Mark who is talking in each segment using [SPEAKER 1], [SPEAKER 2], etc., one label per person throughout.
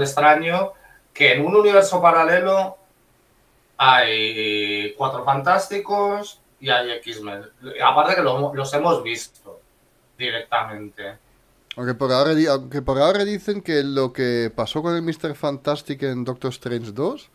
[SPEAKER 1] Extraño que en un universo paralelo hay cuatro fantásticos y hay X-Men. Aparte que lo- los hemos visto directamente.
[SPEAKER 2] Aunque por, ahora, aunque por ahora dicen que lo que pasó con el Mr. Fantastic en Doctor Strange 2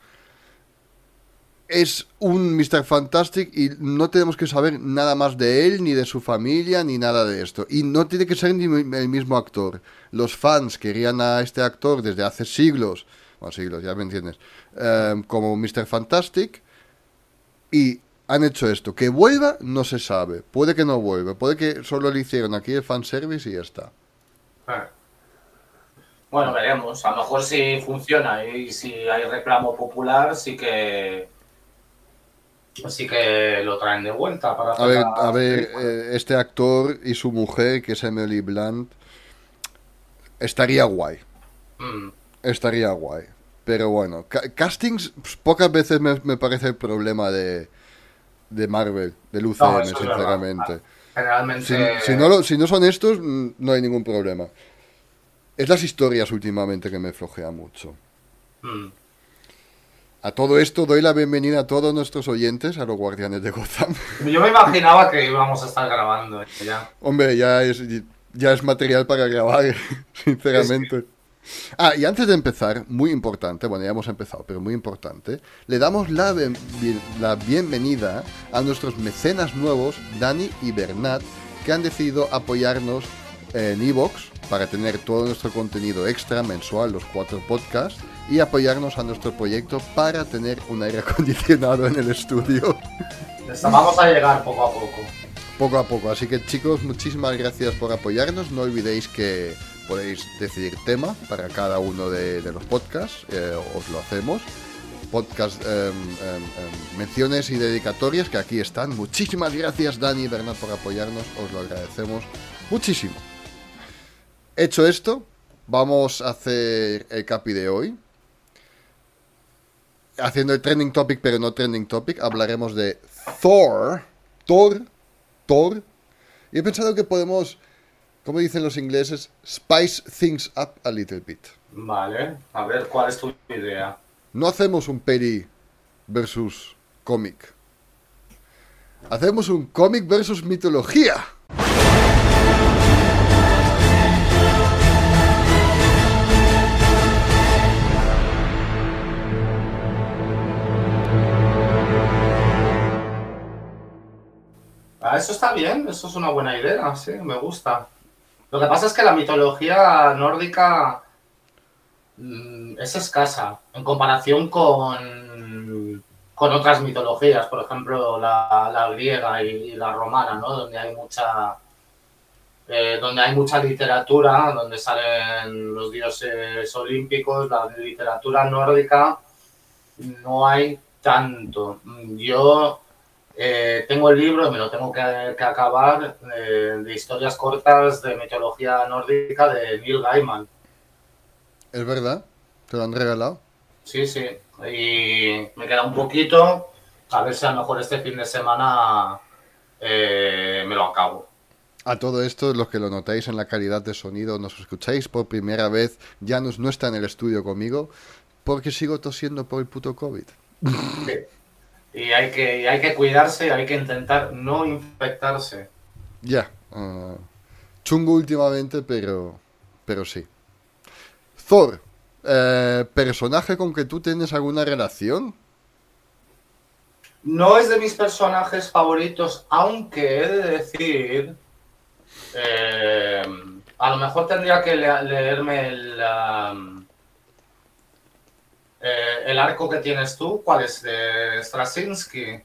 [SPEAKER 2] es un Mr. Fantastic y no tenemos que saber nada más de él, ni de su familia, ni nada de esto. Y no tiene que ser ni el mismo actor. Los fans querían a este actor desde hace siglos, bueno, siglos, ya me entiendes, eh, como Mr. Fantastic y han hecho esto. Que vuelva, no se sabe. Puede que no vuelva. Puede que solo le hicieron aquí el fanservice y ya está.
[SPEAKER 1] Eh. Bueno, veremos. A lo mejor si funciona y si hay reclamo popular, sí que sí que lo traen de vuelta para
[SPEAKER 2] A ver, a ver eh, este actor y su mujer, que es Emily Blunt, estaría guay.
[SPEAKER 1] Mm.
[SPEAKER 2] Estaría guay. Pero bueno, ca- castings, pues, pocas veces me, me parece el problema de, de Marvel, del UCM,
[SPEAKER 1] No, es
[SPEAKER 2] sinceramente.
[SPEAKER 1] Generalmente.
[SPEAKER 2] Si, si no lo- si no son estos, mm, no hay ningún problema. Es las historias últimamente que me flojea mucho.
[SPEAKER 1] Mm.
[SPEAKER 2] A todo esto doy la bienvenida a todos nuestros oyentes a los Guardianes de Gotham.
[SPEAKER 1] Yo me imaginaba que íbamos a estar grabando ya.
[SPEAKER 2] Hombre, ya es, ya es material para grabar, sinceramente. Ah, y antes de empezar, muy importante, bueno, ya hemos empezado, pero muy importante, le damos la, bien- la bienvenida a nuestros mecenas nuevos, Dani y Bernat, que han decidido apoyarnos en Evox para tener todo nuestro contenido extra mensual, los cuatro podcasts, y apoyarnos a nuestro proyecto para tener un aire acondicionado en el estudio.
[SPEAKER 1] Vamos a llegar poco a poco.
[SPEAKER 2] poco a poco. Así que chicos, muchísimas gracias por apoyarnos. No olvidéis que podéis decidir tema para cada uno de, de los podcasts. eh, os lo hacemos. Podcast, em, em, em, menciones y dedicatorias que aquí están. Muchísimas gracias Dani y Bernat por apoyarnos. Os lo agradecemos muchísimo. Hecho esto, vamos a hacer el capi de hoy. Haciendo el trending topic, pero no trending topic, hablaremos de Thor. Thor. Thor. Y he pensado que podemos, como dicen los ingleses, spice things up a little bit.
[SPEAKER 1] Vale, a ver, ¿cuál es tu idea?
[SPEAKER 2] No hacemos un peli versus cómic. Hacemos un cómic versus mitología.
[SPEAKER 1] Ah, eso está bien, eso es una buena idea, sí, me gusta. Lo que pasa es que la mitología nórdica mm, es escasa en comparación con, con otras mitologías, por ejemplo, la, griega y, y la romana, ¿no? Donde hay mucha eh, donde hay mucha literatura, donde salen los dioses olímpicos, la literatura nórdica no hay tanto. Yo eh, tengo el libro, me lo tengo que, que acabar, eh, de historias cortas de mitología nórdica de Neil Gaiman.
[SPEAKER 2] ¿Es verdad? ¿Te lo han regalado?
[SPEAKER 1] Sí, sí. Y me queda un poquito, a ver si a lo mejor este fin de semana eh, me lo acabo.
[SPEAKER 2] A todo esto, los que lo notáis en la calidad de sonido, nos escucháis por primera vez, Janus no está en el estudio conmigo, porque sigo tosiendo por el puto COVID.
[SPEAKER 1] Sí. Y hay que, hay que cuidarse hay que intentar no infectarse.
[SPEAKER 2] Ya. ah, chungo últimamente, pero, pero sí. Thor, eh, personaje con que tú tienes alguna relación.
[SPEAKER 1] No es de mis personajes favoritos, aunque he de decir. eh, a lo mejor tendría que le- leerme el. um, eh, el arco que tienes tú. ¿Cuál es? De Straczynski.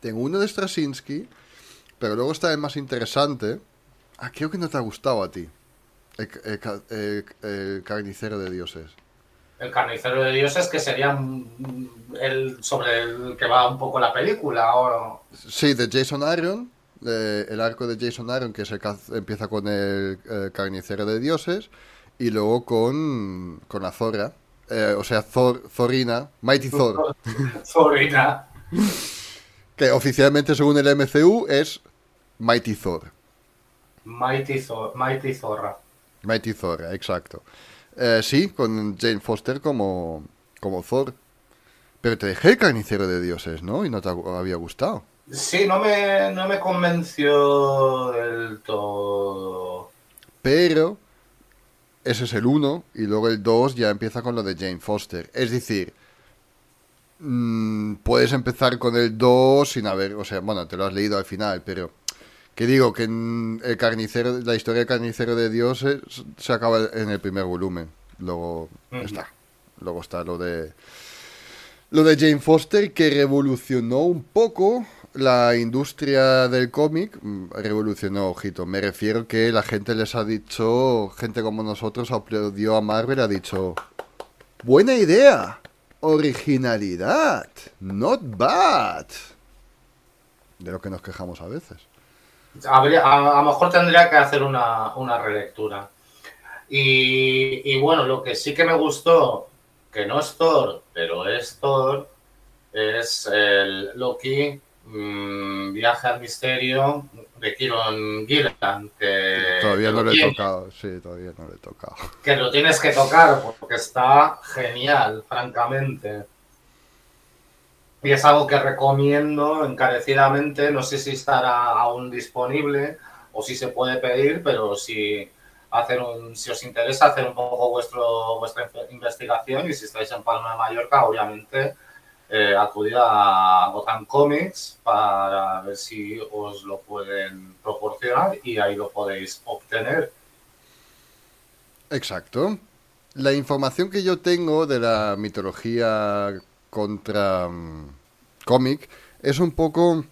[SPEAKER 2] Tengo uno de Straczynski, pero luego está el más interesante. Ah, creo que no te ha gustado a ti. El, carnicero de dioses.
[SPEAKER 1] El carnicero de dioses que sería el sobre el que va un poco la película. ¿o?
[SPEAKER 2] Sí, de Jason Aaron. el arco de Jason Aaron que se empieza con el carnicero de dioses y luego con, con la zorra. Eh, o sea, Thor, Zorina, Mighty Thor.
[SPEAKER 1] Zorina.
[SPEAKER 2] que oficialmente, según el MCU, es Mighty Thor.
[SPEAKER 1] Mighty, Thor, Mighty Zorra.
[SPEAKER 2] Mighty Zorra, exacto. Eh, sí, con Jane Foster como, como Thor. Pero te dejé el carnicero de dioses, ¿no? Y no te había gustado.
[SPEAKER 1] Sí, no me, no me convenció del todo.
[SPEAKER 2] Pero ese es el 1 y luego el 2 ya empieza con lo de Jane Foster. Es decir, mm, puedes empezar con el 2 sin haber, o sea, bueno, te lo has leído al final, pero que digo que el carnicero, la historia del carnicero de Dios se, acaba en el primer volumen. Luego está. Luego está lo de lo de Jane Foster que revolucionó un poco la industria del cómic mm, revolucionó, ojito. Me refiero que la gente les ha dicho, gente como nosotros aplaudió a Marvel, ha dicho, buena idea, originalidad, not bad. De lo que nos quejamos a veces.
[SPEAKER 1] a, lo mejor tendría que hacer una, relectura. Y, y bueno, lo que sí que me gustó, que no es Thor, pero es Thor, es el Loki Viaje al misterio de Kieron Gillan. Que
[SPEAKER 2] todavía no le he tocado, sí, todavía no le he tocado.
[SPEAKER 1] Que lo tienes que tocar porque está genial, francamente. Y es algo que recomiendo encarecidamente. No sé si estará aún disponible o si se puede pedir, pero si, hacer un, si os interesa hacer un poco vuestro, vuestra investigación y si estáis en Palma de Mallorca, obviamente eh, acudir a Gotham Comics para ver si os lo pueden proporcionar y ahí lo podéis obtener.
[SPEAKER 2] Exacto. La información que yo tengo de la mitología contra um, cómic es un poco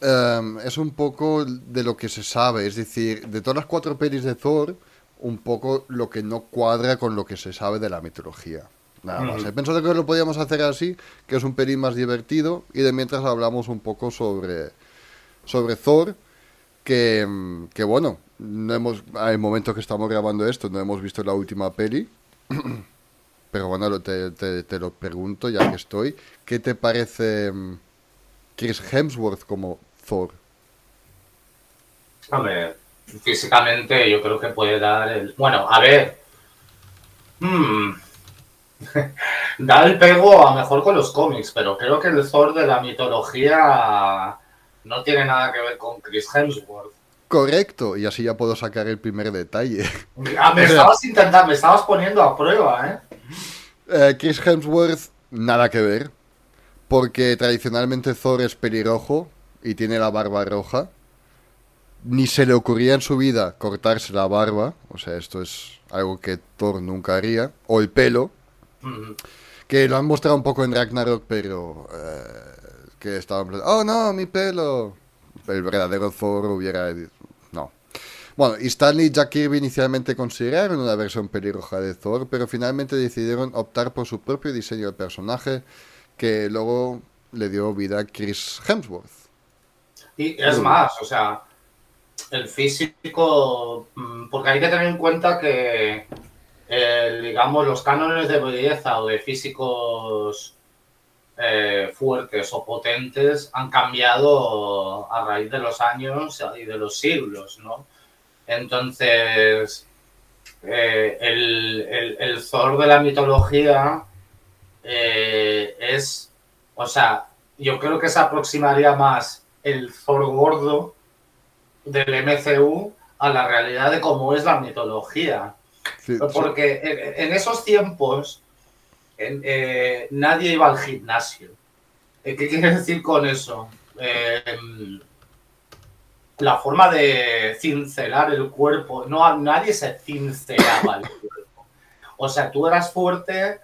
[SPEAKER 2] em, es un poco de lo que se sabe, es decir, de todas las cuatro pelis de Thor, un poco lo que no cuadra con lo que se sabe de la mitología. Nada más. He pensado que lo podíamos hacer así, que es un pelín más divertido, y de mientras hablamos un poco sobre, sobre Thor, que, que bueno, no hemos, hay momentos que estamos grabando esto, no hemos visto la última peli, pero bueno, te, te, lo pregunto ya que estoy, ¿qué te parece mm, Chris Hemsworth como Thor?
[SPEAKER 1] Hombre, físicamente yo creo que puede dar el... Bueno, a ver... Hmm, da el pego a mejor con los cómics, pero creo que el Thor de la mitología no tiene nada que ver con Chris Hemsworth.
[SPEAKER 2] Correcto, y así ya puedo sacar el primer detalle.
[SPEAKER 1] Ah, me estabas intentando, me estabas poniendo a prueba, ¿eh?
[SPEAKER 2] ¿eh? Chris Hemsworth, nada que ver, porque tradicionalmente Thor es pelirrojo y tiene la barba roja. Ni se le ocurría en su vida cortarse la barba, o sea, esto es algo que Thor nunca haría, o el pelo, que lo han mostrado un poco en Ragnarok, pero eh, que estaban oh no, mi pelo. El verdadero Thor hubiera... No. Bueno, y Stanley y Jack Kirby inicialmente consideraron una versión pelirroja de Thor, pero finalmente decidieron optar por su propio diseño de personaje, que luego le dio vida a Chris Hemsworth.
[SPEAKER 1] Y es más, o sea, el físico, mm, porque hay que tener en cuenta que digamos, los cánones de belleza o de físicos eh, fuertes o potentes han cambiado a raíz de los años y de los siglos, ¿no? Entonces, eh, el, el, de la mitología eh, es, o sea, yo creo que se aproximaría más el Thor gordo del MCU a la realidad de cómo es la mitología. Porque En, esos tiempos eh, nadie iba al gimnasio. Eh, ¿Qué quiere decir con eso? Em, la forma de cincelar el cuerpo, no, nadie se cincelaba el cuerpo. O sea, tú eras fuerte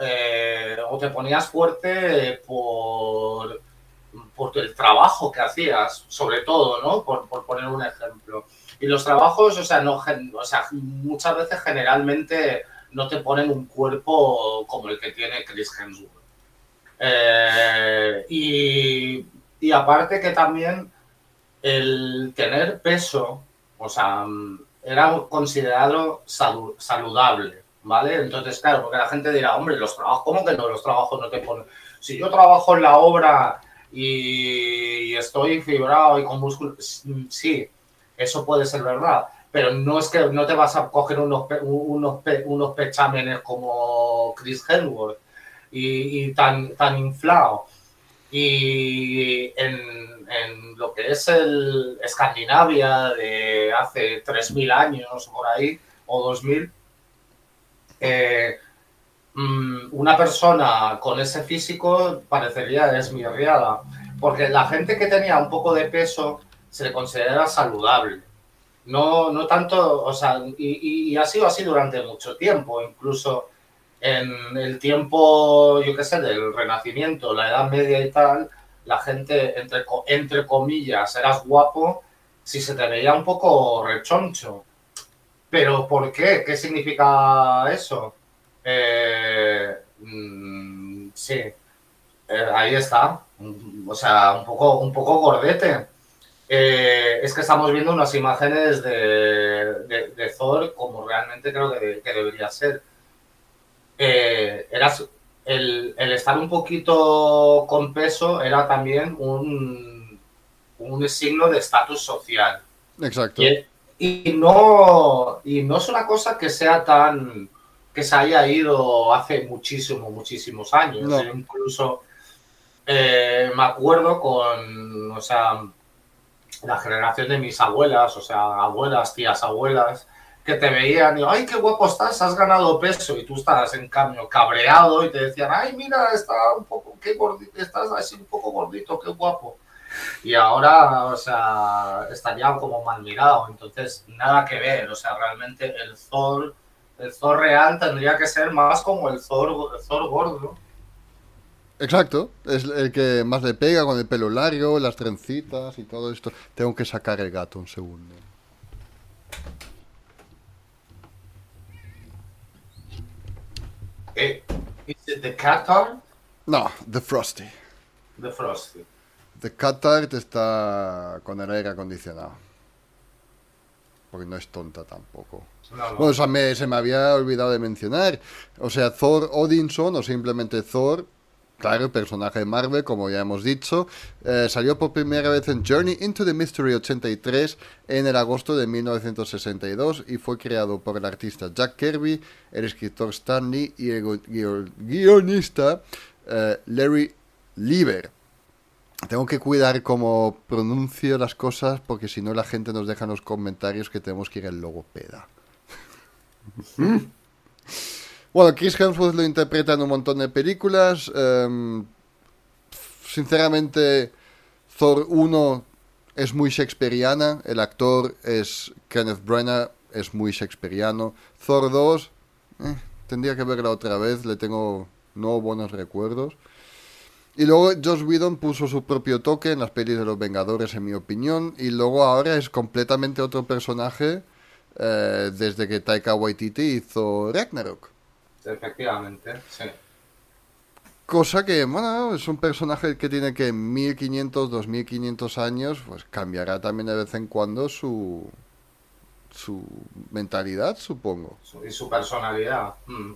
[SPEAKER 1] eh, o te ponías fuerte por, por el trabajo que hacías, sobre todo, ¿no? por poner un ejemplo. Y los trabajos, o sea, no, o sea, muchas veces generalmente no te ponen un cuerpo como el que tiene Chris Hemsworth. Eh, y, aparte que también el tener peso, o sea, era considerado saludable, ¿vale? Entonces, claro, porque la gente dirá, hombre, los trabajos, ¿cómo que no? Los trabajos no te ponen. Si yo trabajo en la obra y estoy fibrado y con músculos, sí, eso puede ser verdad, pero no es que no te vas a coger unos, unos, unos pechámenes como Chris Hemsworth y, tan, tan inflado. Y en, lo que es el Escandinavia de hace 3.000 años por ahí, o 2.000, eh, mm, una persona con ese físico parecería esmirriada, porque la gente que tenía un poco de peso se le considera saludable. No, no tanto, o sea, y, ha sido así durante mucho tiempo, incluso en el tiempo, yo qué sé, del Renacimiento, la Edad Media y tal, la gente, entre, entre comillas, eras guapo si se te veía un poco rechoncho. Pero ¿por qué? ¿Qué significa eso? Eh, mm, sí, eh, ahí está. O sea, un poco, un poco gordete. Eh, es que estamos viendo unas imágenes de, Thor como realmente creo que, debería ser. Eh, el, estar un poquito con peso era también un, un signo de estatus social.
[SPEAKER 2] Exacto.
[SPEAKER 1] Y, no, y no es una cosa que sea tan que se haya ido hace muchísimos, muchísimos años. incluso eh, me acuerdo con, o sea, la generación de mis abuelas, o sea, abuelas, tías, abuelas, que te veían y, ay, qué guapo estás, has ganado peso, y tú estás en cambio cabreado y te decían, ay, mira, está un poco, qué gordito, estás así un poco gordito, qué guapo. Y ahora, o sea, estaría como mal mirado, entonces nada que ver, o sea, realmente el Thor, el Thor real tendría que ser más como el Thor, el Thor gordo
[SPEAKER 2] Exacto, es el que más le pega con el pelo largo, las trencitas y todo esto. Tengo que sacar el gato un segundo.
[SPEAKER 1] Eh, ¿Es the Catart?
[SPEAKER 2] No, the Frosty.
[SPEAKER 1] The Frosty.
[SPEAKER 2] The Catart está con el aire acondicionado. Porque no es tonta tampoco. Bueno, o sea, se me había olvidado de mencionar. O sea, Thor Odinson o simplemente Thor Claro, personaje de Marvel, como ya hemos dicho, eh, salió por primera vez en Journey into the Mystery 83 en el agosto de 1962 y fue creado por el artista Jack Kirby, el escritor Stan Lee y el guionista eh, Larry Lieber. Tengo que cuidar cómo pronuncio las cosas porque si no la gente nos deja en los comentarios que tenemos que ir al logopeda. Bueno, Chris Hemsworth lo interpreta en un montón de películas. Em, sinceramente, Thor 1 es muy shakespeariana. El actor es Kenneth Branagh, es muy shakespeariano. Thor 2, eh, tendría que verla otra vez, le tengo no buenos recuerdos. Y luego Josh Whedon puso su propio toque en las pelis de los Vengadores, en mi opinión. Y luego ahora es completamente otro personaje eh, desde que Taika Waititi hizo Ragnarok.
[SPEAKER 1] Efectivamente, sí.
[SPEAKER 2] Cosa que, bueno, es un personaje que tiene que 1500, 2500 años, pues cambiará también de vez en cuando su, su mentalidad, supongo.
[SPEAKER 1] Y su personalidad. Mm.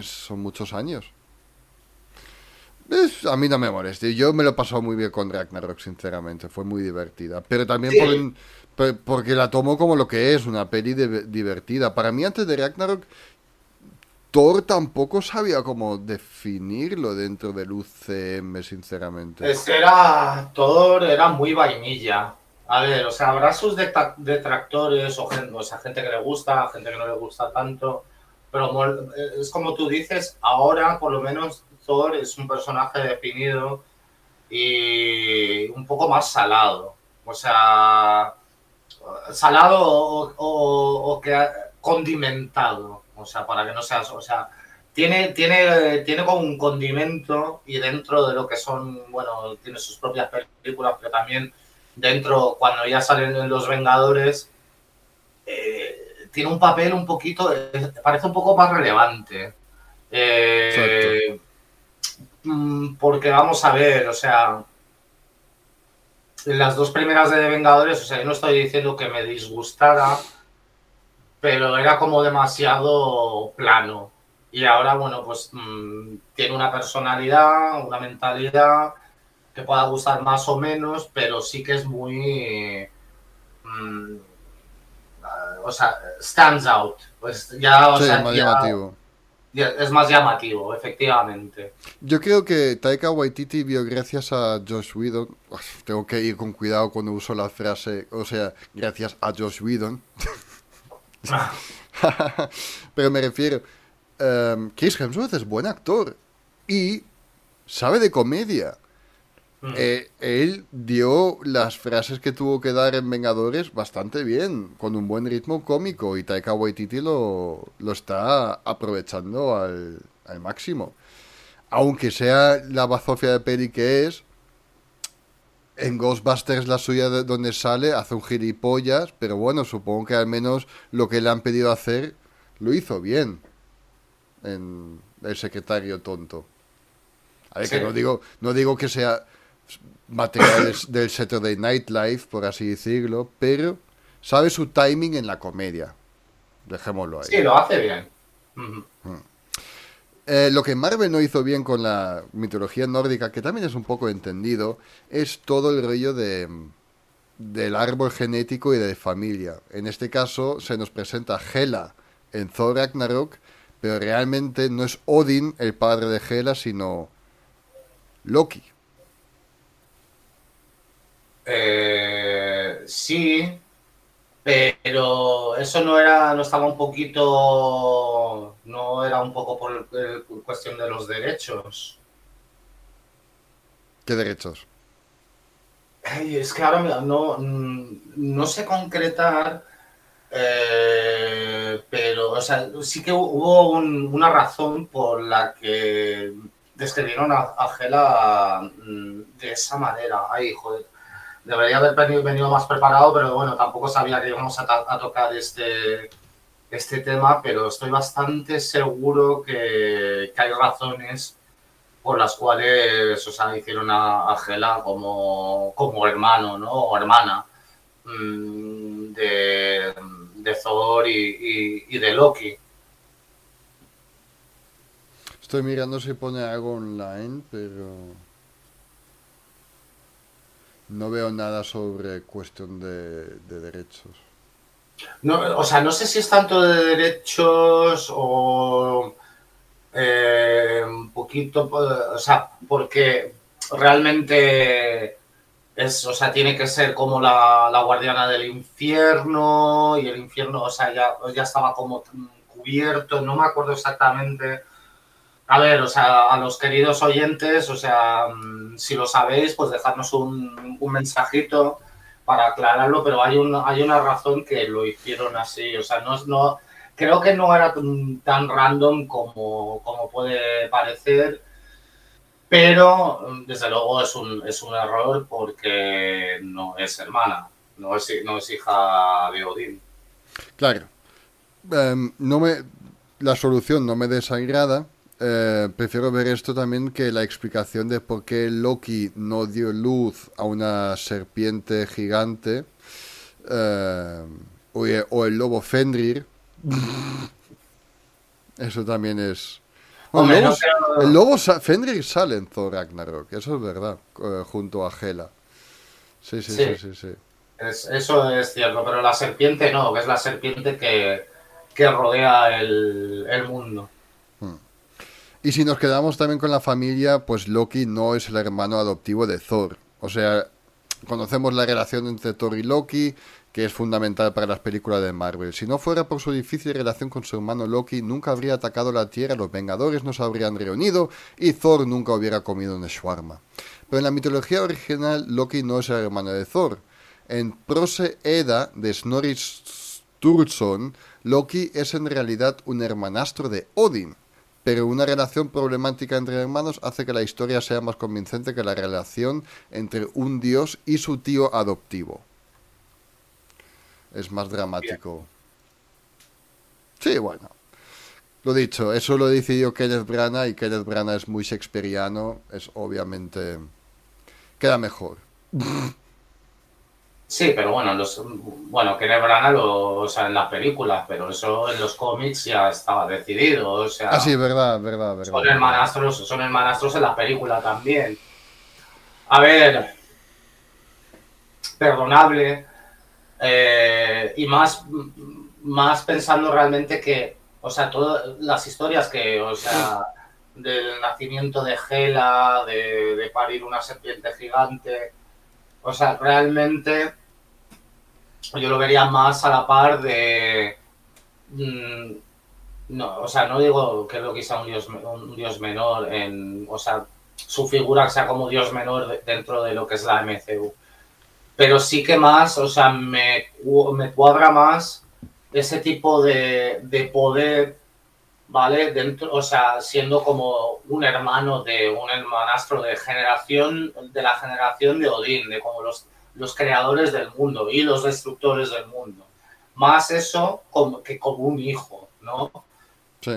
[SPEAKER 2] son muchos años. a mí no me moleste. Yo me lo he pasado muy bien con Ragnarok, sinceramente. Fue muy divertida. Pero también porque la tomo como lo que es, una peli divertida. Para mí, antes de Ragnarok, Thor tampoco sabía cómo definirlo dentro del UCM, sinceramente.
[SPEAKER 1] Es que era, Thor era muy vainilla. A ver, o sea, habrá sus detractores o, gente, sea, gente que le gusta, gente que no le gusta tanto, pero es como tú dices, ahora por lo menos Thor es un personaje definido y un poco más salado. O sea, salado o, o que condimentado o sea, para que no seas, o sea, tiene, tiene, tiene como un condimento y dentro de lo que son, bueno, tiene sus propias películas, pero también dentro, cuando ya salen los Vengadores, eh, tiene un papel un poquito, parece un poco más relevante. Eh, mm, porque vamos a ver, o sea, las dos primeras de Vengadores, o sea, yo no estoy diciendo que me disgustara, pero era como demasiado plano. Y ahora, bueno, pues mm, tiene una personalidad, una mentalidad que pueda gustar más o menos, pero sí que es muy... Mm, o sea, stands out. Pues ya, o sea,
[SPEAKER 2] más llamativo.
[SPEAKER 1] es más llamativo, efectivamente.
[SPEAKER 2] Yo creo que Taika Waititi vio gracias a Josh Whedon. tengo que ir con cuidado cuando uso la frase, o sea, gracias a Josh Whedon. Pero me refiero, um, Chris Hemsworth es buen actor y sabe de comedia. Mm. Eh, él dio las frases que tuvo que dar en Vengadores bastante bien, con un buen ritmo cómico, y Taika Waititi lo, lo está aprovechando al, al, máximo. Aunque sea la bazofia de peli que es, en Ghostbusters la suya de donde sale hace un gilipollas, pero bueno, supongo que al menos lo que le han pedido hacer lo hizo bien en el secretario tonto. A ver, que no digo, no digo que sea materiales del Saturday Night Live, por así decirlo, pero sabe su timing en la comedia. Dejémoslo ahí.
[SPEAKER 1] Sí, lo hace bien. Mm.
[SPEAKER 2] Eh, lo que Marvel no hizo bien con la mitología nórdica, que también es un poco entendido, es todo el rollo de del árbol genético y de familia. En este caso se nos presenta Hela en Thor Ragnarok, pero realmente no es Odin el padre de Hela, sino Loki.
[SPEAKER 1] Eh, sí, pero eso no era, no estaba un poquito, no era un poco por cuestión de los derechos.
[SPEAKER 2] ¿Qué derechos?
[SPEAKER 1] es que ahora no, no sé concretar, eh, pero o sea, sí que hubo una razón por la que describieron a, a Gela mm, de esa manera. Ay, joder debería haber venido, más preparado, pero bueno, tampoco sabía que íbamos a, tocar este, este tema, pero estoy bastante seguro que, hay razones por las cuales o sea, hicieron a, Gela como, hermano ¿no? o hermana mm, de, de Thor y de Loki.
[SPEAKER 2] Estoy mirando si pone algo online, pero... No veo nada sobre cuestión de, derechos.
[SPEAKER 1] No, o sea, no sé si es tanto de derechos o eh, un poquito, o sea, porque realmente es, o sea, tiene que ser como la, la, guardiana del infierno y el infierno, o sea, ya, ya estaba como cubierto, no me acuerdo exactamente a ver, o sea, a los queridos oyentes, o sea, mm, si lo sabéis, pues dejadnos un, mensajito para aclararlo, pero hay una, hay una razón que lo hicieron así, o sea, no, no creo que no era tan random como, como puede parecer, pero desde luego es un, es un error porque no es hermana, no es, no es hija de Odín.
[SPEAKER 2] Claro. Em, no me, la solución no me desagrada, eh, prefiero ver esto también que la explicación de por qué Loki no dio luz a una serpiente gigante eh, o, el lobo Fenrir. Eso también es... el lobo Fenrir sale en Thor Ragnarok, eso es verdad, eh, junto a Hela. Sí, sí, sí, sí. sí,
[SPEAKER 1] eso es cierto, pero la serpiente no, que es la serpiente que, rodea el mundo.
[SPEAKER 2] Y si nos quedamos también con la familia, pues Loki no es el hermano adoptivo de Thor. O sea, conocemos la relación entre Thor y Loki, que es fundamental para las películas de Marvel. Si no fuera por su difícil relación con su hermano Loki, nunca habría atacado la Tierra, los Vengadores no se habrían reunido y Thor nunca hubiera comido un shawarma. Pero en la mitología original, Loki no es el hermano de Thor. En Prose Edda de Snorri Sturluson, Loki es en realidad un hermanastro de Odin pero una relación problemática entre hermanos hace que la historia sea más convincente que la relación entre un dios y su tío adoptivo. Es más dramático. Sí, bueno. Lo dicho, eso lo decidió Kenneth Branagh y Kenneth Branagh es muy shakespeariano, es obviamente... queda mejor.
[SPEAKER 1] Sí, pero bueno, los, bueno, Kenneth Branagh lo, o sea, en las películas, pero eso en los cómics ya estaba decidido, o sea...
[SPEAKER 2] Ah, sí, verdad, verdad, verdad.
[SPEAKER 1] Son hermanastros, son hermanastros en la película también. A ver, perdonable, eh, y más, más pensando realmente que o sea, todas las historias que, o sea, del nacimiento de Gela, de, parir una serpiente gigante, o sea, realmente yo lo vería más a la par de... Mm, no, o sea, no digo que lo sea un dios, un dios menor, en, o sea, su figura sea como dios menor dentro de lo que es la MCU. Pero sí que más, o sea, me, me cuadra más ese tipo de, de, poder, ¿vale? Dentro, o sea, siendo como un hermano de un hermanastro de generación, de la generación de Odín, de como los, los creadores del mundo y los destructores del mundo. Más eso como, que como un hijo, ¿no?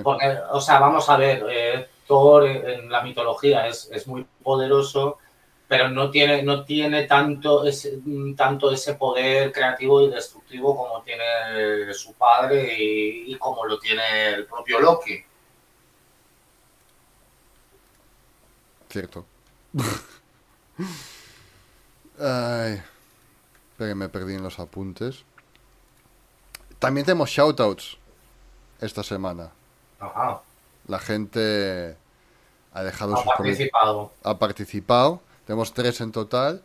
[SPEAKER 1] Porque, o sea, vamos a ver, eh, Thor en la mitología es, es muy poderoso, pero no tiene, no tiene tanto, ese, tanto ese poder creativo y destructivo como tiene su padre y, como lo tiene el propio Loki.
[SPEAKER 2] Cierto. Ay, pero me perdí en los apuntes. También tenemos shoutouts esta semana.
[SPEAKER 1] Ajá.
[SPEAKER 2] La gente ha dejado
[SPEAKER 1] ha participado.
[SPEAKER 2] Ha participado. Tenemos tres en total.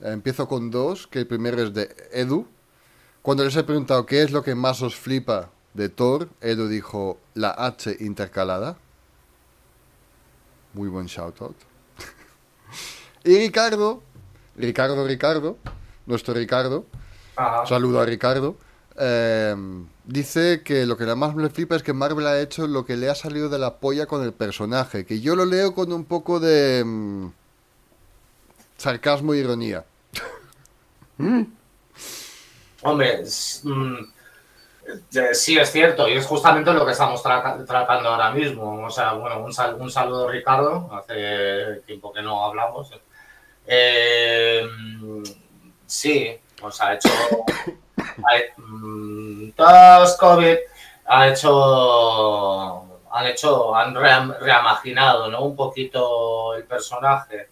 [SPEAKER 2] Empiezo con dos, que el primero es de Edu. Cuando les he preguntado qué es lo que más os flipa de Thor, Edu dijo la H intercalada. Muy buen shoutout. y Ricardo, Ricardo, Ricardo, nuestro Ricardo, saludo a Ricardo, em, dice que lo que más le flipa es que Marvel ha hecho lo que le ha salido de la polla con el personaje, que yo lo leo con un poco de... Em, sarcasmo e ironía.
[SPEAKER 1] Hombre, mm, sí es cierto, y es justamente lo que estamos tratando ahora mismo. O sea, bueno, un, un, saludo Ricardo, hace tiempo que no hablamos. Eh, sí, sea, ha hecho... Mm, todos COVID, ha hecho... Han hecho, han reimaginado, ¿no? Un poquito el personaje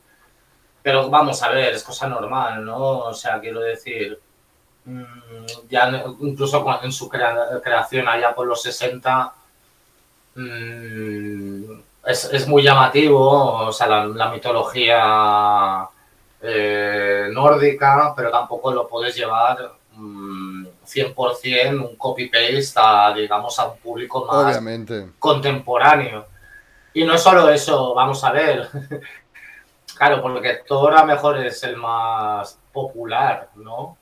[SPEAKER 1] pero vamos a ver, es cosa normal, ¿no? O sea, quiero decir, mm, ya incluso en su creación allá por los 60, mm, es, muy llamativo, o sea, la, mitología eh, nórdica, pero tampoco lo puedes llevar 100% mm, un copy-paste a, digamos, a un público más contemporáneo. Y no solo eso, vamos a ver, Claro, porque Thor a mejor es el más popular, ¿no?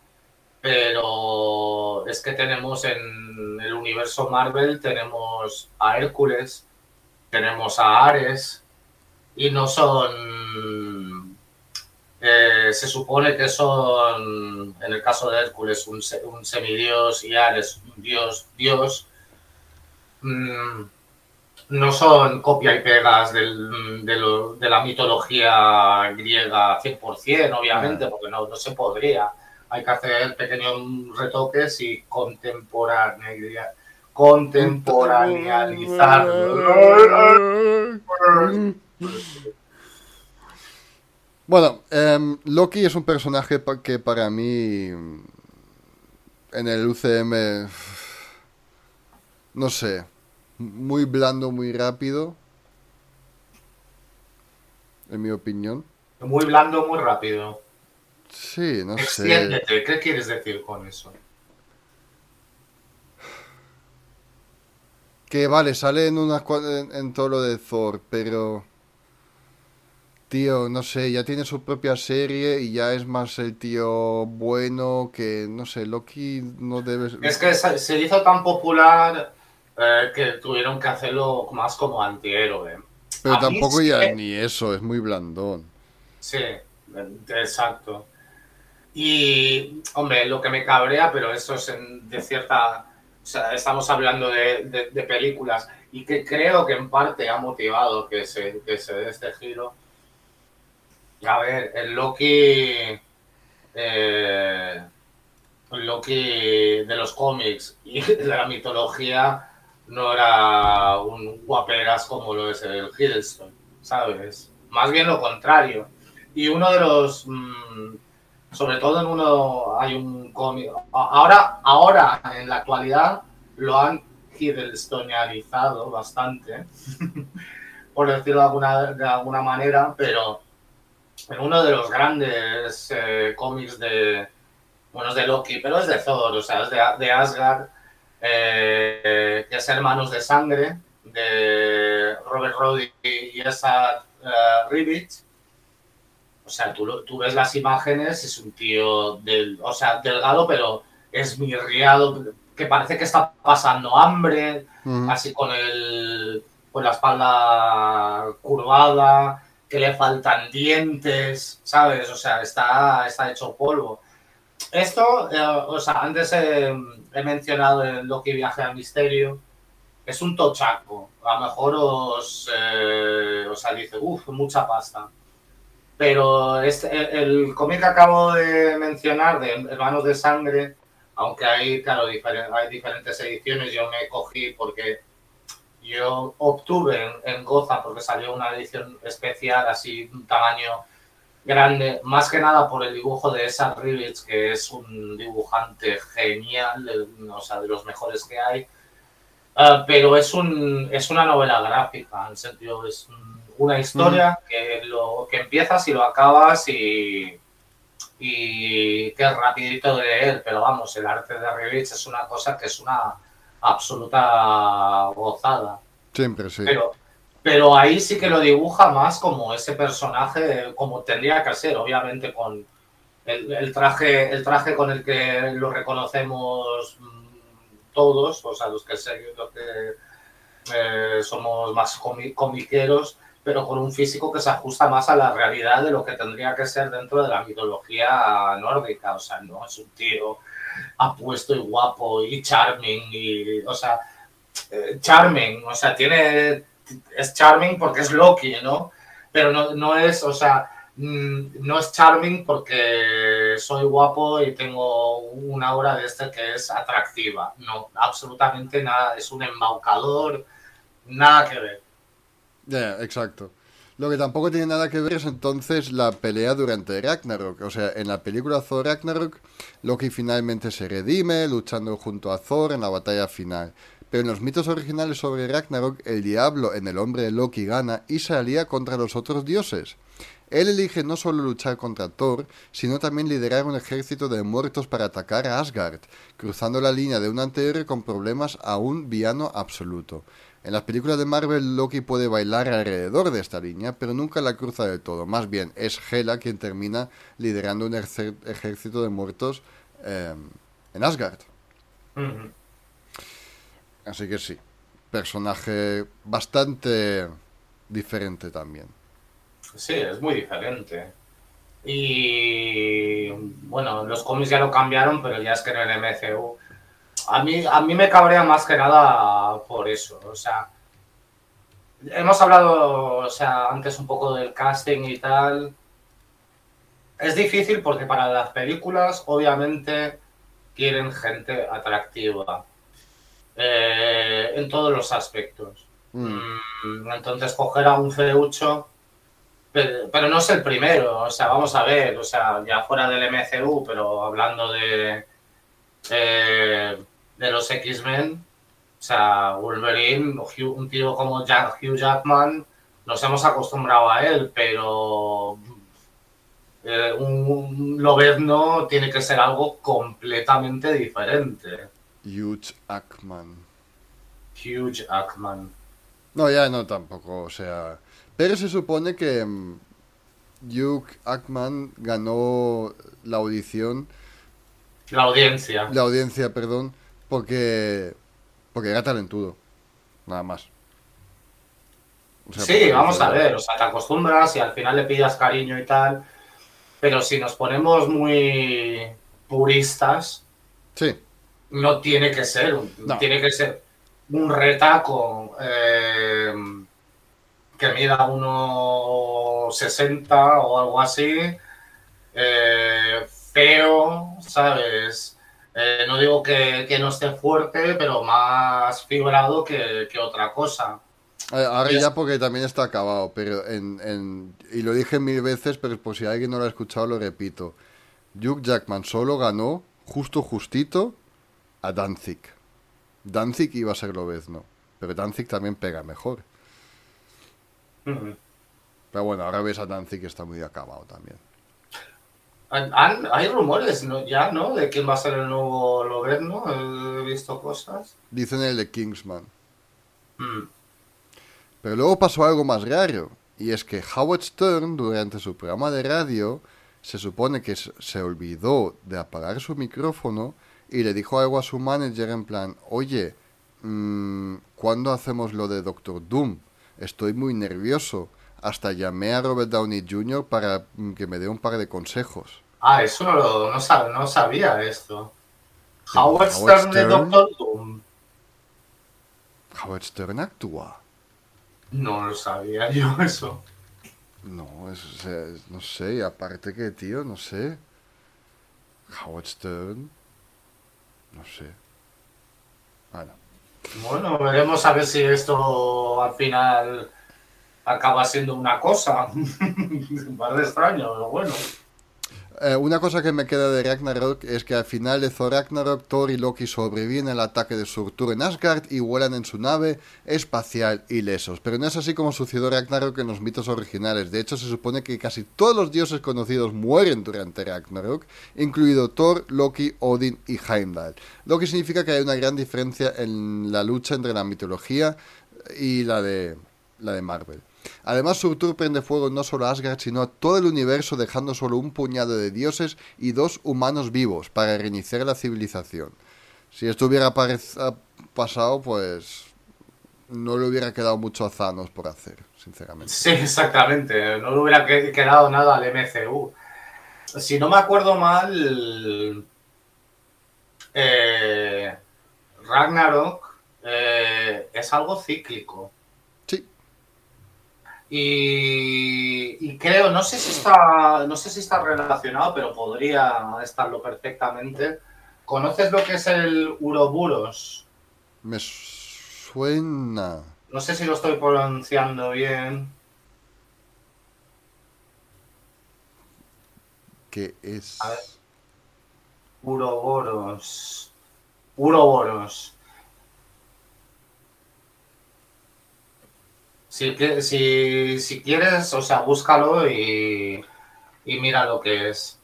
[SPEAKER 1] Pero es que tenemos en el universo Marvel, tenemos a Hércules, tenemos a Ares, y no son... Eh, se supone que son, en el caso de Hércules, un, semidios y Ares un dios, dios. Mm, no son copia y pegas del, de, la mitología griega 100%, obviamente, porque no, no se podría. Hay que hacer pequeños retoques y contemporaneizar. Contemporaneizar.
[SPEAKER 2] Bueno, em, Loki es un personaje que para mí en el UCM no sé, muy blando, muy rápido. En mi opinión.
[SPEAKER 1] Muy blando, muy rápido.
[SPEAKER 2] Sí, no
[SPEAKER 1] sé. ¿qué quieres decir con eso?
[SPEAKER 2] Que vale, sale en, una, en, todo lo de Thor, pero... Tío, no sé, ya tiene su propia serie y ya es más el tío bueno que, no sé, Loki no debe...
[SPEAKER 1] Es que se hizo tan popular eh, que tuvieron que hacerlo más como antihéroe.
[SPEAKER 2] Pero
[SPEAKER 1] A
[SPEAKER 2] tampoco ya
[SPEAKER 1] que-
[SPEAKER 2] ni eso, es muy blandón.
[SPEAKER 1] Sí, exacto. Y, hombre, lo que me cabrea, pero eso es en- de cierta... O sea, estamos hablando de, de- de películas y que creo que en parte ha motivado que se, que se dé este giro. A ver, el Loki... eh, Loki de los cómics y de la mitología no era un guaperas como lo es el Hiddleston, ¿sabes? Más bien lo contrario. Y uno de los, mm, sobre todo en uno, hay un cómic, ahora, ahora en la actualidad lo han Hiddlestonianizado bastante, por decirlo de alguna, de alguna manera, pero en uno de los grandes eh, cómics de, bueno, es de Loki, pero es de Thor, o sea, es de, de Asgard, eh, que es Hermanos de Sangre, de Robert Roddy y esa Rivich. O sea, tú, tú ves las imágenes, es un tío del, o sea, delgado, pero esmirriado, que parece que está pasando hambre, así con el con la espalda curvada, que le faltan dientes, ¿sabes? O sea, está, está hecho polvo. Esto, eh, o sea, antes he, he mencionado el Loki Viaje al Misterio, es un tochaco. A lo mejor os, eh, o dice, uff, mucha pasta. Pero este, el, cómic que acabo de mencionar, de Hermanos de Sangre, aunque hay, claro, hay diferentes ediciones, yo me cogí porque yo obtuve en, en Goza, porque salió una edición especial, así, un tamaño grande, más que nada por el dibujo de Esa Rivich, que es un dibujante genial, de- o sea, de los mejores que hay. Ah, pero es, un, es una novela gráfica, en sentido, es un- una historia que, lo, que empiezas y lo acabas y, y que es rapidito de leer, pero vamos, el arte de Rivich es una cosa que es una absoluta gozada.
[SPEAKER 2] Siempre, sí.
[SPEAKER 1] Pero, pero ahí sí que lo dibuja más como ese personaje, como tendría que ser, obviamente con el, el traje, el traje con el que lo reconocemos mm, todos, o sea, los que, se- los que eh, somos más comi- comiqueros, pero con un físico que se ajusta más a la realidad de lo que tendría que ser dentro de la mitología nórdica. O sea, no es un tío apuesto y guapo y charming, y, o sea, eh, charming, o sea, tiene, es charming porque es Loki, ¿no? Pero no, no es, o sea, mm, no es charming porque soy guapo y tengo una obra de este que es atractiva. No, absolutamente nada, es un embaucador, nada que ver.
[SPEAKER 2] Ya, exacto. Lo que tampoco tiene nada que ver es entonces la pelea durante Ragnarok. O sea, en la película Thor Ragnarok, Loki finalmente se redime luchando junto a Thor en la batalla final. Pero en los mitos originales sobre Ragnarok, el diablo en el hombre de Loki gana y se alía contra los otros dioses. Él elige no solo luchar contra Thor, sino también liderar un ejército de muertos para atacar a Asgard, cruzando la línea de un antihéroe con problemas a un villano absoluto. En las películas de Marvel, Loki puede bailar alrededor de esta línea, pero nunca la cruza del todo. Más bien, es Hela quien termina liderando un ejército de muertos eh, en Asgard. Así que sí, personaje bastante diferente también.
[SPEAKER 1] Sí, es muy diferente. Y bueno, los cómics ya lo cambiaron, pero ya es que en el MCU. A mí, a mí me cabrea más que nada por eso. O sea, hemos hablado o sea, antes un poco del casting y tal. Es difícil porque para las películas, obviamente, quieren gente atractiva. eh, en todos los aspectos.
[SPEAKER 2] Mm,
[SPEAKER 1] Mm, Entonces, coger a un feucho, pero, pero no es el primero, o sea, vamos a ver, o sea, ya fuera del MCU, pero hablando de, eh, de los X-Men, o sea, Wolverine, Hugh- un tío como Jack- Hugh Jackman, nos hemos acostumbrado a él, pero eh, un, un Lobezno tiene que ser algo completamente diferente.
[SPEAKER 2] Hugh Ackman.
[SPEAKER 1] Hugh Jackman.
[SPEAKER 2] No, ya no tampoco, o sea... Pero se supone que mm, Hugh Ackman ganó la audición,
[SPEAKER 1] La audiencia.
[SPEAKER 2] la audiencia, perdón, porque porque era talentudo. nada más.
[SPEAKER 1] O sea, sí, vamos a ver, o sea, te acostumbras y al final le pidas cariño y tal, pero si nos ponemos muy puristas,
[SPEAKER 2] sí.
[SPEAKER 1] no tiene que ser, tiene que ser un retaco eh, que mida 1,60 o algo así, eh, feo, ¿sabes? Eh, no digo que, no esté fuerte, pero más fibrado que, otra cosa.
[SPEAKER 2] Ahora ya porque también está acabado, pero en, y lo dije mil veces, pero por si alguien no lo ha escuchado lo repito. Hugh Jackman solo ganó, justo justito, a Danzig. Danzig iba a ser Lobezno, pero Danzig también pega mejor. Pero bueno, ahora ves a Danzig que está muy acabado también.
[SPEAKER 1] Hay rumores ya, ¿no? De quién va a ser el nuevo Lobezno. He visto cosas.
[SPEAKER 2] Dicen el de Kingsman. Mm. Pero luego pasó algo más raro. Y es que Howard Stern, durante su programa de radio, se supone que se olvidó de apagar su micrófono y le dijo algo a su manager en plan, oye, mmm, ¿cuándo hacemos lo de Doctor Doom? Estoy muy nervioso. Hasta llamé a Robert Downey Jr. para que me dé un par de consejos.
[SPEAKER 1] Ah, eso no, no, sabía esto. Howard, Stern, de Doctor Doom.
[SPEAKER 2] Howard Stern actúa.
[SPEAKER 1] No lo sabía yo eso.
[SPEAKER 2] No, no sé, aparte que, tío, no sé. Howard Stern. No sé. Bueno.
[SPEAKER 1] Bueno, veremos a ver si esto al final acaba siendo una cosa. Un par de extraño, pero bueno.
[SPEAKER 2] Eh, una cosa que me queda de Ragnarok es que al final de Thor Ragnarok, Thor y Loki sobreviven al ataque de Surtur en Asgard y vuelan en su nave espacial ilesos. Pero no es así como sucedió Ragnarok en los mitos originales. De hecho, se supone que casi todos los dioses conocidos mueren durante Ragnarok, incluido Thor, Loki, Odin y Heimdall. Lo que significa que hay una gran diferencia en la lucha entre la mitología y la de, la de Marvel. Además, Surtur prende fuego no solo a Asgard, sino a todo el universo, dejando solo un puñado de dioses y dos humanos vivos para reiniciar la civilización. Si esto hubiera pasado, pues no le hubiera quedado mucho a Thanos por hacer, sinceramente.
[SPEAKER 1] Sí, exactamente. No le hubiera quedado nada al MCU. Si no me acuerdo mal, eh, Ragnarok eh, es algo cíclico. Y, creo, no sé si está, no sé si está relacionado, pero podría estarlo perfectamente. ¿Conoces lo que es el Uroburos?
[SPEAKER 2] Me suena.
[SPEAKER 1] No sé si lo estoy pronunciando bien.
[SPEAKER 2] ¿Qué es?
[SPEAKER 1] Uroboros. Uroboros. Si, si, si quieres, o sea, búscalo y, mira lo que es.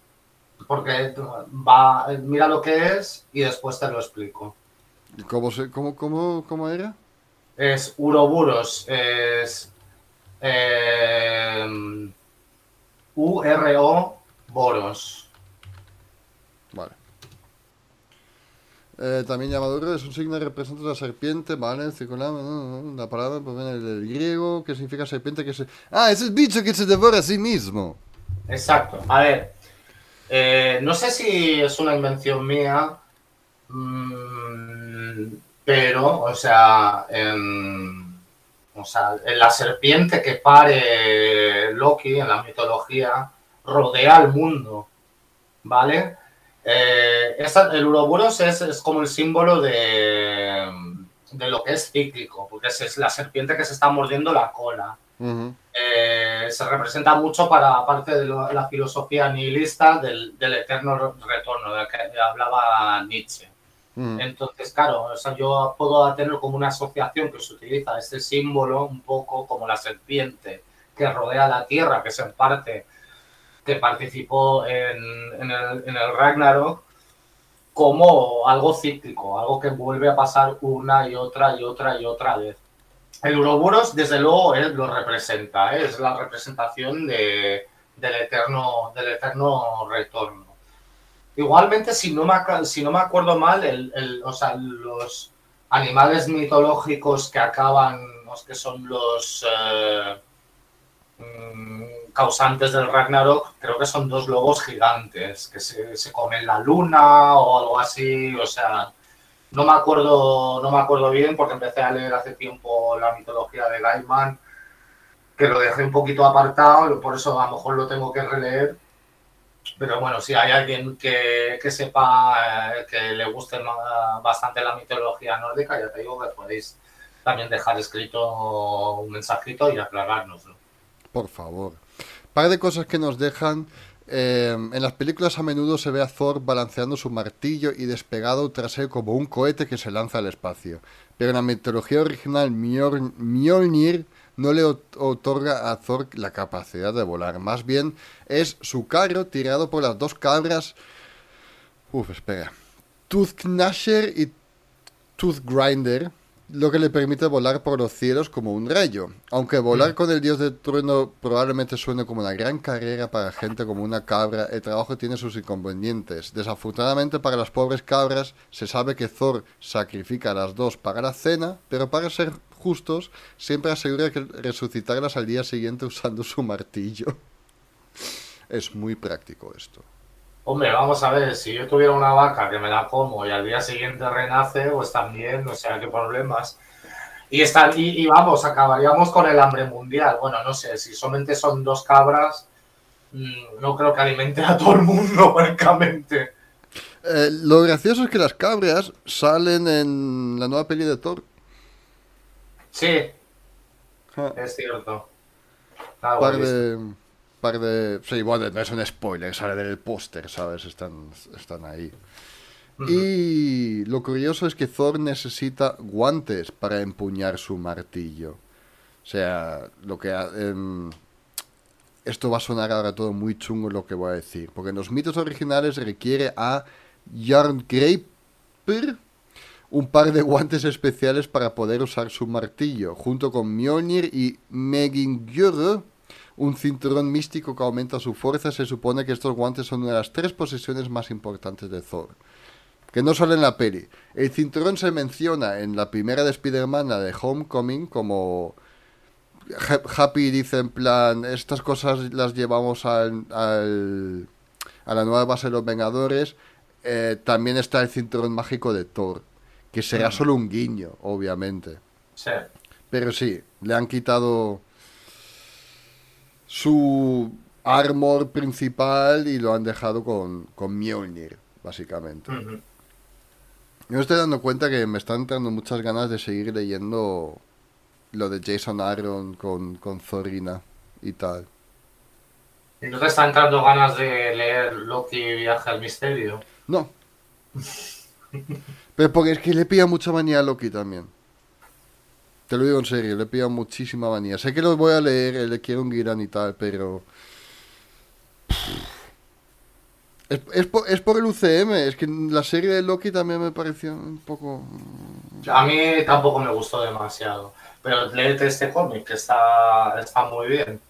[SPEAKER 1] Porque va, mira lo que es y después te lo explico.
[SPEAKER 2] ¿Cómo, se, cómo, cómo, cómo era?
[SPEAKER 1] Es Uroburos, es eh, U-R-O Boros.
[SPEAKER 2] Eh, también llamado es un signo que representa la serpiente, ¿vale? La palabra proviene del griego, que significa serpiente que se... Ah, es el bicho que se devora a sí mismo.
[SPEAKER 1] Exacto. A ver, eh, no sé si es una invención mía, mm, pero, o sea, en, o sea, en la serpiente que pare Loki en la mitología rodea al mundo, ¿vale? Eh, el Uroboros es, como el símbolo de, lo que es cíclico, porque es, la serpiente que se está mordiendo la cola. Eh, se representa mucho para parte de la filosofía nihilista del, eterno retorno, del que hablaba Nietzsche. Entonces, claro, yo puedo tener como una asociación que se utiliza este símbolo un poco como la serpiente que rodea la tierra, que es en parte que participó en, el, el Ragnarok como algo cíclico, algo que vuelve a pasar una y otra y otra y otra vez. El Uroboros, desde luego, lo representa, ¿eh? es la representación de, del, eterno, del eterno retorno. Igualmente, si no me, si acuerdo mal, el, sea, los, animales mitológicos que acaban, los que son los eh, causantes del Ragnarok, creo que son dos lobos gigantes que se, se, comen la luna o algo así, o sea, no me acuerdo, no me acuerdo bien porque empecé a leer hace tiempo la mitología de Gaiman, que lo dejé un poquito apartado, por eso a lo mejor lo tengo que releer pero bueno, si hay alguien que, sepa eh, que le guste bastante la mitología nórdica, ya te digo que podéis también dejar escrito un mensajito y aclarárnoslo.
[SPEAKER 2] Por favor. Par de cosas que nos dejan. Eh, en las películas a menudo se ve a Thor balanceando su martillo y despegado tras él como un cohete que se lanza al espacio. Pero en la mitología original Mjolnir no le otorga a Thor la capacidad de volar. Más bien es su carro tirado por las dos cabras. Uf, espera. Toothknasher y Toothgrinder, lo que le permite volar por los cielos como un rayo. Aunque volar mm. con el dios del trueno probablemente suene como una gran carrera para gente como una cabra, el trabajo tiene sus inconvenientes. Desafortunadamente para las pobres cabras se sabe que Thor sacrifica a las dos para la cena, pero para ser justos, siempre asegura que resucitarlas al día siguiente usando su martillo. Es muy práctico esto.
[SPEAKER 1] Hombre, vamos a ver, si yo tuviera una vaca que me la como y al día siguiente renace, pues también, no sé qué problemas. Y, está, y, vamos, acabaríamos con el hambre mundial. Bueno, no sé, si solamente son dos cabras, mm, no creo que alimente a todo el mundo, francamente.
[SPEAKER 2] Eh, lo gracioso es que las cabras salen en la nueva peli de Thor.
[SPEAKER 1] Sí, es cierto.
[SPEAKER 2] par de, par de... Sí, bueno, no es un spoiler, sale del póster, ¿sabes? Están, están ahí. Y lo curioso es que Thor necesita guantes para empuñar su martillo. O sea, lo que... Em, esto va a sonar ahora todo muy chungo lo que voy a decir. Porque en los mitos originales requiere a Jarn Greiper un par de guantes especiales para poder usar su martillo, junto con Mjolnir y Megingjörr, un cinturón místico que aumenta su fuerza. Se supone que estos guantes son una de las tres posesiones más importantes de Thor. Que no solo en la peli. El cinturón se menciona en la primera de Spider-Man, la de Homecoming, como... Happy dice en plan, estas cosas las llevamos al, a la nueva base de los Vengadores. Eh, también está el cinturón mágico de Thor que será mm. solo un guiño, obviamente.
[SPEAKER 1] Sí.
[SPEAKER 2] Pero sí, le han quitado su armor principal y lo han dejado con, con Mjolnir, básicamente. Yo me estoy dando cuenta que me están entrando muchas ganas de seguir leyendo lo de Jason Aaron con, con Zorina y tal.
[SPEAKER 1] ¿Y no te están entrando ganas de leer Loki Viaje al Misterio?
[SPEAKER 2] No. Pero porque es que le pilla mucha manía a Loki también. Te lo digo en serio, le pilla muchísima manía. Sé que lo voy a leer, le quiero un Giran y tal, pero... Es, por, el UCM, es que la serie de Loki también me pareció un poco...
[SPEAKER 1] A mí tampoco me gustó demasiado, pero léete este cómic, que está, está muy bien.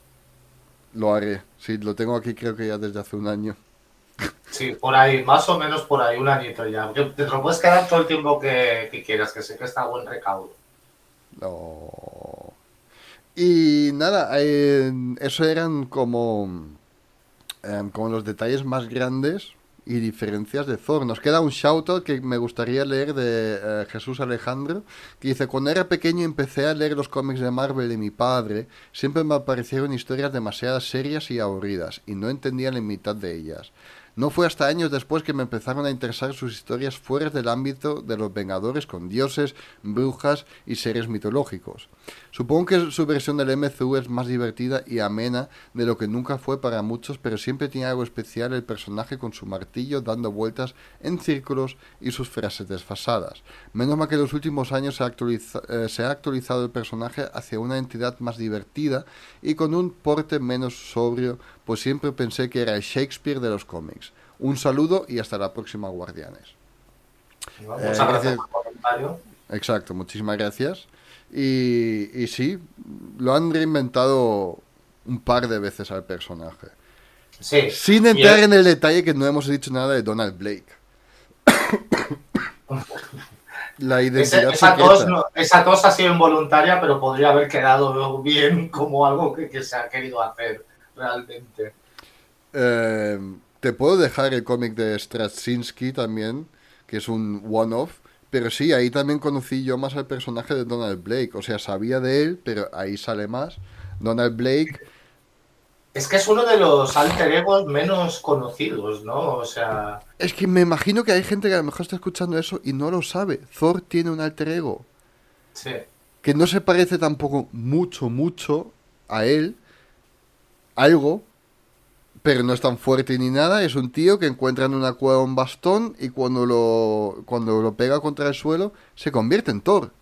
[SPEAKER 2] Lo haré, sí, lo tengo aquí creo que ya desde hace un año.
[SPEAKER 1] Sí, por ahí, más o menos por ahí, un añito ya. Te lo puedes quedar todo el tiempo que, quieras, que sé que está a buen recaudo.
[SPEAKER 2] No. Y nada, eso eran como, em, como los detalles más grandes y diferencias de Thor. Nos queda un shoutout que me gustaría leer de eh, Jesús Alejandro, que dice, cuando era pequeño empecé a leer los cómics de Marvel de mi padre, siempre me aparecieron historias demasiado serias y aburridas, y no entendía la mitad de ellas. No fue hasta años después que me empezaron a interesar sus historias fuera del ámbito de los Vengadores con dioses, brujas y seres mitológicos. Supongo que su versión del MCU es más divertida y amena de lo que nunca fue para muchos, pero siempre tiene algo especial el personaje con su martillo dando vueltas en círculos y sus frases desfasadas. Menos mal que en los últimos años se ha, eh, se ha actualizado el personaje hacia una entidad más divertida y con un porte menos sobrio, pues siempre pensé que era el Shakespeare de los cómics. Un saludo y hasta la próxima, Guardianes.
[SPEAKER 1] Eh, gracias.
[SPEAKER 2] Exacto, muchísimas gracias. Y, sí, lo han reinventado un par de veces al personaje.
[SPEAKER 1] Sí.
[SPEAKER 2] Sin entrar en el detalle que no hemos dicho nada de Donald Blake. La
[SPEAKER 1] Ese-
[SPEAKER 2] identidad
[SPEAKER 1] esa,
[SPEAKER 2] secreta.
[SPEAKER 1] tos, no- esa tos ha sido involuntaria, pero podría haber quedado bien como algo que, que se ha querido hacer realmente.
[SPEAKER 2] Eh, te puedo dejar el cómic de Straczynski también, que es un one-off. Pero sí, ahí también conocí yo más al personaje de Donald Blake. O sea, sabía de él, pero ahí sale más. Donald Blake,
[SPEAKER 1] Es que es uno de los alter egos menos conocidos, ¿no? O sea,
[SPEAKER 2] es que me imagino que hay gente que a lo mejor está escuchando eso y no lo sabe. Thor tiene un alter ego.
[SPEAKER 1] sí.
[SPEAKER 2] que no se parece tampoco mucho, mucho a él, algo, pero no es tan fuerte ni nada, es un tío que encuentra en una cueva un bastón y cuando lo, cuando lo pega contra el suelo se convierte en Thor.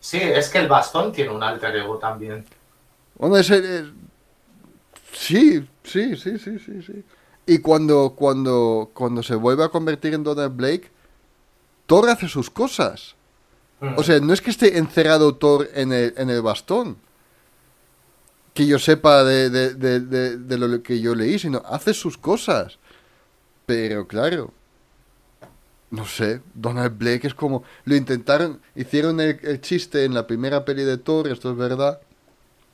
[SPEAKER 1] Sí, es que el bastón tiene un alter ego también.
[SPEAKER 2] Bueno, sí, sí, sí, sí, sí, sí. Y cuando, cuando, cuando se vuelve a convertir en Donald Blake, Thor hace sus cosas.
[SPEAKER 1] Mm.
[SPEAKER 2] O sea, no es que esté encerrado Thor en el, en el bastón. Que yo sepa de, de, de, de- lo que yo leí, sino hace sus cosas. Pero claro, no sé, Donald Blake es como... Lo intentaron, hicieron el, chiste en la primera peli de Thor, esto es verdad.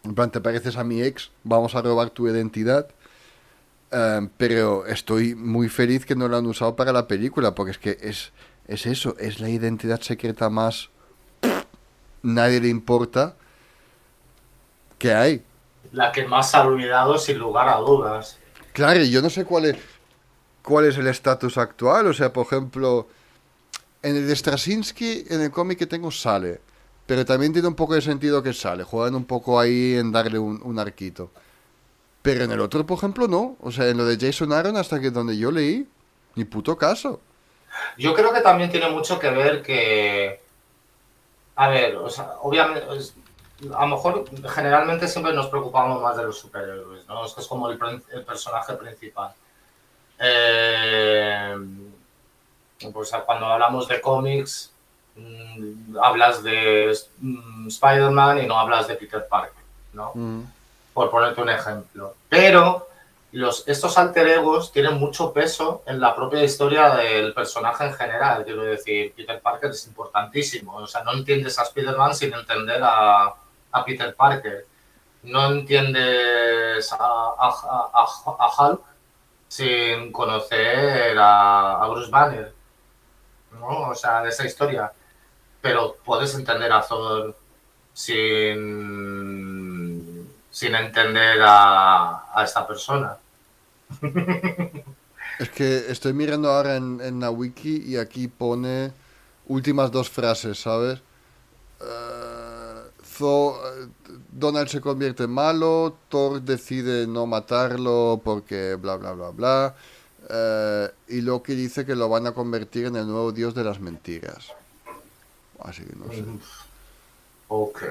[SPEAKER 2] En plan, te pareces a mi ex, vamos a robar tu identidad. Um, pero estoy muy feliz que no lo han usado para la película, porque es que es, es eso, es la identidad secreta más... Nadie le importa que hay.
[SPEAKER 1] La que más ha olvidado sin lugar a dudas.
[SPEAKER 2] Claro, y yo no sé cuál es, cuál es el estatus actual. O sea, por ejemplo, en el de Straczynski, en el cómic que tengo, sale. Pero también tiene un poco de sentido que sale. Juegan un poco ahí en darle un, un arquito. Pero en el otro, por ejemplo, no. O sea, en lo de Jason Aaron, hasta que donde yo leí, ni puto caso.
[SPEAKER 1] Yo creo que también tiene mucho que ver que. A ver, o sea, obviamente. A lo mejor generalmente siempre nos preocupamos más de los superhéroes, ¿no? Es que es como el, personaje principal. Eh, pues cuando hablamos de cómics, mm, hablas de mm, Spider-Man y no hablas de Peter Parker, ¿no?
[SPEAKER 2] Mm.
[SPEAKER 1] por ponerte un ejemplo. Pero los, estos alter egos tienen mucho peso en la propia historia del personaje en general. Quiero decir, Peter Parker es importantísimo. O sea, no entiendes a Spider-Man sin entender a, a Peter Parker. No entiendes a, Hulk sin conocer a, Bruce Banner. ¿no? O sea, de esa historia. Pero puedes entender a Thor sin, sin entender a, esta persona.
[SPEAKER 2] Es que estoy mirando ahora en, en la wiki y aquí pone últimas dos frases, ¿sabes? Eh, Eh, Donald se convierte en malo, Thor decide no matarlo porque bla bla bla bla. eh, y Loki dice que lo van a convertir en el nuevo dios de las mentiras. Así que no sé.
[SPEAKER 1] Ok.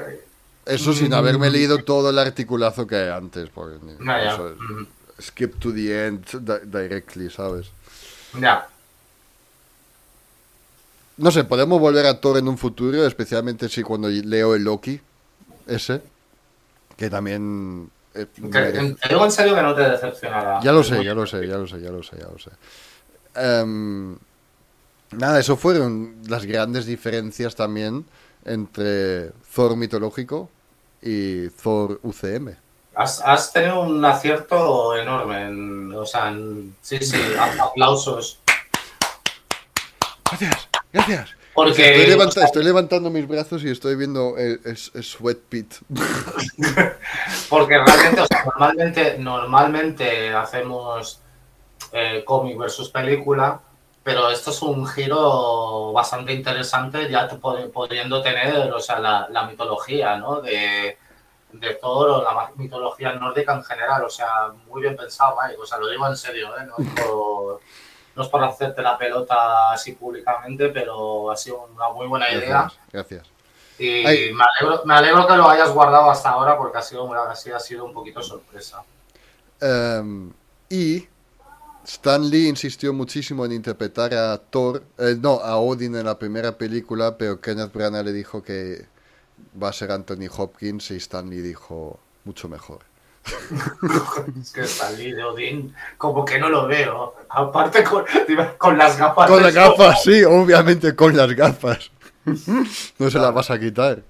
[SPEAKER 2] Eso sin haberme leído todo el articulazo que hay antes. Porque
[SPEAKER 1] Ya, ya.
[SPEAKER 2] eso es-
[SPEAKER 1] Mm,
[SPEAKER 2] skip to the end di- directly, ¿sabes?
[SPEAKER 1] Ya.
[SPEAKER 2] No sé, podemos volver a Thor en un futuro, especialmente si cuando leo el Loki, ese, que también... eh,
[SPEAKER 1] Te digo en serio que no te decepcionará.
[SPEAKER 2] Ya lo sé, ya lo sé, ya lo sé, ya lo sé, ya lo sé. Em, nada, eso fueron las grandes diferencias también entre Thor mitológico y Thor UCM.
[SPEAKER 1] Has, has tenido un acierto enorme. en- o sea, en- sí, sí, aplausos.
[SPEAKER 2] Gracias, gracias.
[SPEAKER 1] Porque
[SPEAKER 2] Estoy, levanta- estoy levantando mis brazos y estoy viendo el, el- el sweat pit.
[SPEAKER 1] Porque realmente, o sea, normalmente, normalmente hacemos eh, cómic versus película, pero esto es un giro bastante interesante, ya pudiendo tener, o sea, la, la mitología, ¿no? De, de Thor o la mitología nórdica en general, o sea, muy bien pensado, Mike, o sea, lo digo en serio, ¿eh? No es por, no es por hacerte la pelota así públicamente, pero ha sido una muy buena idea.
[SPEAKER 2] Gracias.
[SPEAKER 1] Y
[SPEAKER 2] Ay.
[SPEAKER 1] me alegro, me alegro que lo hayas guardado hasta ahora porque ha sido, así ha sido un poquito sorpresa.
[SPEAKER 2] Em, y Stan Lee insistió muchísimo en interpretar a Thor, eh, no, a Odin en la primera película, pero Kenneth Branagh le dijo que va a ser Anthony Hopkins y Stan Lee dijo mucho mejor.
[SPEAKER 1] Es que salí de Odín, como que no lo veo. Aparte con, con las gafas.
[SPEAKER 2] Con las gafas, sí, obviamente con las gafas. no se la vas a quitar.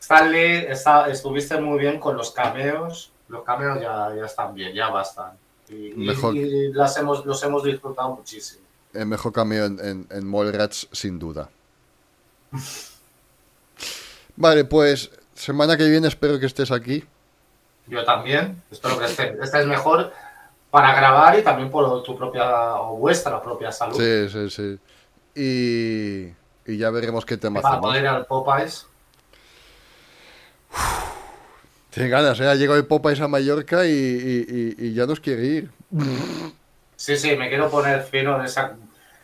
[SPEAKER 1] Stanley, está- estuviste muy bien con los cameos. Los cameos ya, ya están bien, ya bastan. Y,
[SPEAKER 2] Mejor.
[SPEAKER 1] y las hemos, los hemos disfrutado muchísimo.
[SPEAKER 2] El mejor cambio en, en, en Mallrats, sin duda. Vale, pues semana que viene espero que estés aquí.
[SPEAKER 1] Yo también. Espero que esté, estés mejor para grabar y también por tu propia o vuestra propia salud.
[SPEAKER 2] Sí, sí, sí. Y, y ya veremos qué tema
[SPEAKER 1] Para
[SPEAKER 2] hacemos.
[SPEAKER 1] poder ir al Popeyes.
[SPEAKER 2] Tiene ganas, ¿eh? Ha llegado el Popeyes a Mallorca y, y- y- y ya nos quiere ir.
[SPEAKER 1] Sí, sí, me quiero poner fino en esa.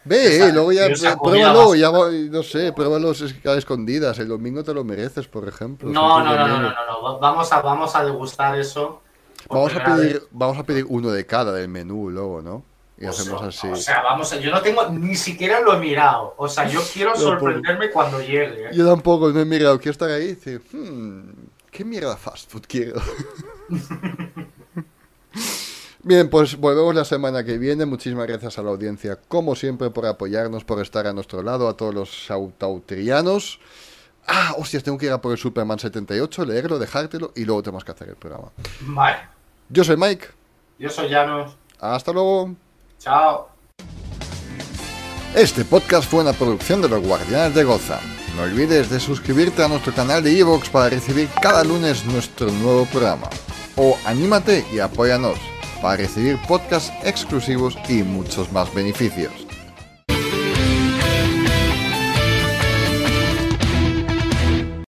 [SPEAKER 2] Ve,
[SPEAKER 1] Esa-
[SPEAKER 2] eh, luego ya pruébalo, ya no sé, pruébalo es- a escondidas. El domingo te lo mereces, por ejemplo.
[SPEAKER 1] No, no, no, no, no, no, no. Vamos a, vamos a degustar eso.
[SPEAKER 2] Vamos a pedir,
[SPEAKER 1] vez.
[SPEAKER 2] vamos a pedir uno de cada del menú luego, ¿no? Y
[SPEAKER 1] O
[SPEAKER 2] hacemos
[SPEAKER 1] sea,
[SPEAKER 2] así.
[SPEAKER 1] O sea, vamos, a- yo no tengo, ni siquiera lo he mirado. O sea, yo quiero sorprenderme cuando llegue. ¿eh?
[SPEAKER 2] Yo tampoco, no he mirado. Quiero estar ahí y decir, hmm, ¿qué mierda fast food quiero? Bien, pues volvemos la semana que viene. Muchísimas gracias a la audiencia, como siempre, por apoyarnos, por estar a nuestro lado, a todos los sautautrianos. Ah, hostias, tengo que ir a por el Superman 78, leerlo, dejártelo y luego tenemos que hacer el programa.
[SPEAKER 1] Vale.
[SPEAKER 2] Yo soy Mike.
[SPEAKER 1] Yo soy Llanos.
[SPEAKER 2] Hasta luego.
[SPEAKER 1] Chao.
[SPEAKER 2] Este podcast fue una producción de los Guardianes de Goza. No olvides de suscribirte a nuestro canal de Evox para recibir cada lunes nuestro nuevo programa. O anímate y apóyanos para recibir podcasts exclusivos y muchos más beneficios.